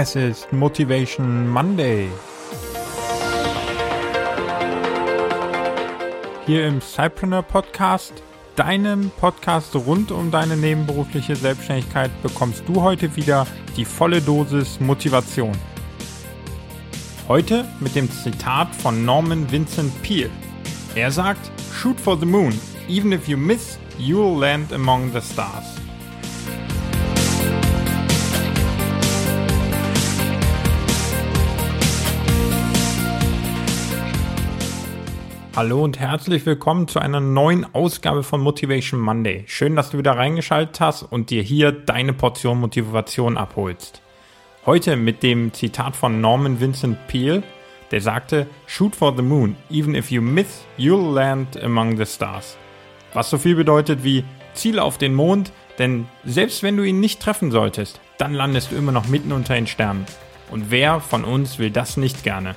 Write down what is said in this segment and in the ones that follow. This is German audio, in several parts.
Es ist Motivation Monday. Hier im Cypreneur Podcast, deinem Podcast rund um deine nebenberufliche Selbstständigkeit, bekommst du heute wieder die volle Dosis Motivation. Heute mit dem Zitat von Norman Vincent Peale. Er sagt, Shoot for the moon. Even if you miss, you'll land among the stars. Hallo und herzlich willkommen zu einer neuen Ausgabe von Motivation Monday. Schön, dass du wieder reingeschaltet hast und dir hier deine Portion Motivation abholst. Heute mit dem Zitat von Norman Vincent Peale, der sagte, Shoot for the moon, even if you miss, you'll land among the stars. Was so viel bedeutet wie Ziel auf den Mond, denn selbst wenn du ihn nicht treffen solltest, dann landest du immer noch mitten unter den Sternen. Und wer von uns will das nicht gerne?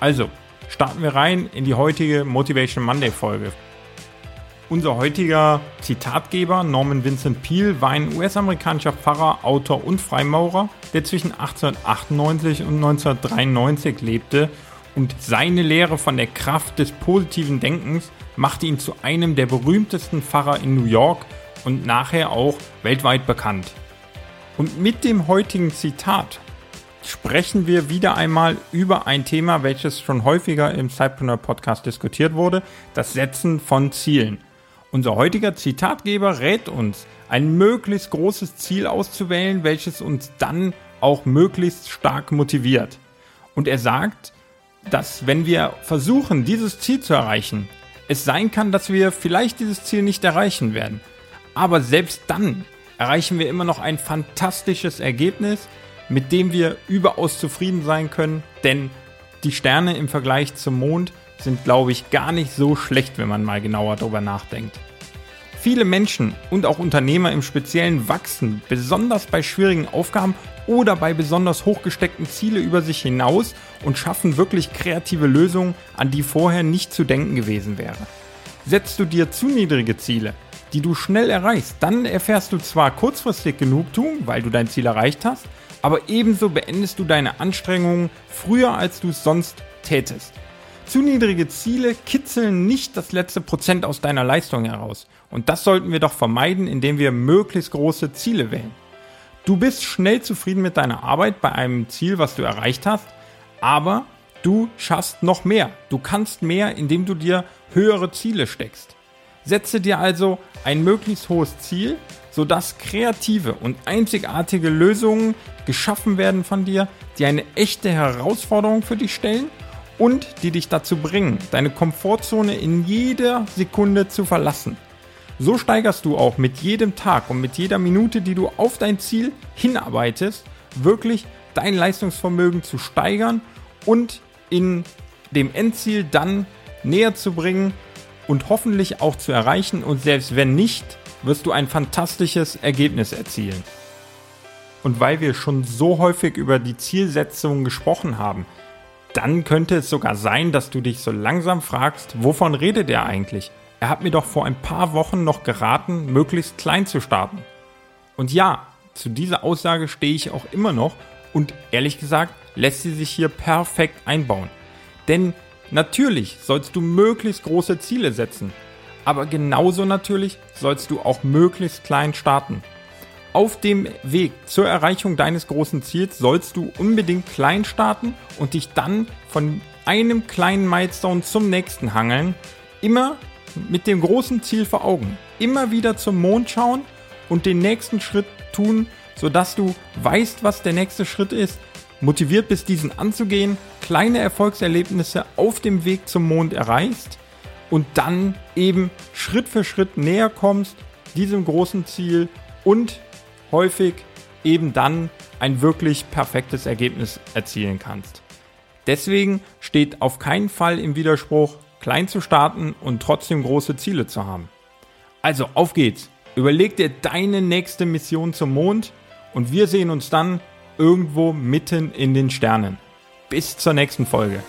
Also, starten wir rein in die heutige Motivation Monday Folge. Unser heutiger Zitatgeber Norman Vincent Peale war ein US-amerikanischer Pfarrer, Autor und Freimaurer, der zwischen 1898 und 1993 lebte und seine Lehre von der Kraft des positiven Denkens machte ihn zu einem der berühmtesten Pfarrer in New York und nachher auch weltweit bekannt. Und mit dem heutigen Zitat sprechen wir wieder einmal über ein Thema, welches schon häufiger im Cypreneur Podcast diskutiert wurde, das Setzen von Zielen. Unser heutiger Zitatgeber rät uns, ein möglichst großes Ziel auszuwählen, welches uns dann auch möglichst stark motiviert. Und er sagt, dass wenn wir versuchen, dieses Ziel zu erreichen, es sein kann, dass wir vielleicht dieses Ziel nicht erreichen werden. Aber selbst dann erreichen wir immer noch ein fantastisches Ergebnis, mit dem wir überaus zufrieden sein können, denn die Sterne im Vergleich zum Mond sind, glaube ich, gar nicht so schlecht, wenn man mal genauer darüber nachdenkt. Viele Menschen und auch Unternehmer im Speziellen wachsen, besonders bei schwierigen Aufgaben oder bei besonders hochgesteckten Ziele über sich hinaus und schaffen wirklich kreative Lösungen, an die vorher nicht zu denken gewesen wäre. Setzt du dir zu niedrige Ziele, die du schnell erreichst, dann erfährst du zwar kurzfristig Genugtuung, weil du dein Ziel erreicht hast, aber ebenso beendest du deine Anstrengungen früher, als du es sonst tätest. Zu niedrige Ziele kitzeln nicht das letzte Prozent aus deiner Leistung heraus. Und das sollten wir doch vermeiden, indem wir möglichst große Ziele wählen. Du bist schnell zufrieden mit deiner Arbeit bei einem Ziel, was du erreicht hast, aber du schaffst noch mehr. Du kannst mehr, indem du dir höhere Ziele steckst. Setze dir also ein möglichst hohes Ziel, sodass kreative und einzigartige Lösungen geschaffen werden von dir, die eine echte Herausforderung für dich stellen und die dich dazu bringen, deine Komfortzone in jeder Sekunde zu verlassen. So steigerst du auch mit jedem Tag und mit jeder Minute, die du auf dein Ziel hinarbeitest, wirklich dein Leistungsvermögen zu steigern und in dem Endziel dann näher zu bringen und hoffentlich auch zu erreichen und selbst wenn nicht, wirst du ein fantastisches Ergebnis erzielen. Und weil wir schon so häufig über die Zielsetzung gesprochen haben, dann könnte es sogar sein, dass du dich so langsam fragst, wovon redet er eigentlich? Er hat mir doch vor ein paar Wochen noch geraten, möglichst klein zu starten. Und ja, zu dieser Aussage stehe ich auch immer noch und ehrlich gesagt lässt sie sich hier perfekt einbauen. Denn natürlich sollst du möglichst große Ziele setzen, aber genauso natürlich sollst du auch möglichst klein starten. Auf dem Weg zur Erreichung deines großen Ziels sollst du unbedingt klein starten und dich dann von einem kleinen Milestone zum nächsten hangeln. Immer mit dem großen Ziel vor Augen. Immer wieder zum Mond schauen und den nächsten Schritt tun, sodass du weißt, was der nächste Schritt ist, motiviert bist, diesen anzugehen, kleine Erfolgserlebnisse auf dem Weg zum Mond erreichst und dann eben Schritt für Schritt näher kommst diesem großen Ziel und häufig eben dann ein wirklich perfektes Ergebnis erzielen kannst. Deswegen steht auf keinen Fall im Widerspruch, klein zu starten und trotzdem große Ziele zu haben. Also auf geht's. Überleg dir deine nächste Mission zum Mond und wir sehen uns dann irgendwo mitten in den Sternen. Bis zur nächsten Folge.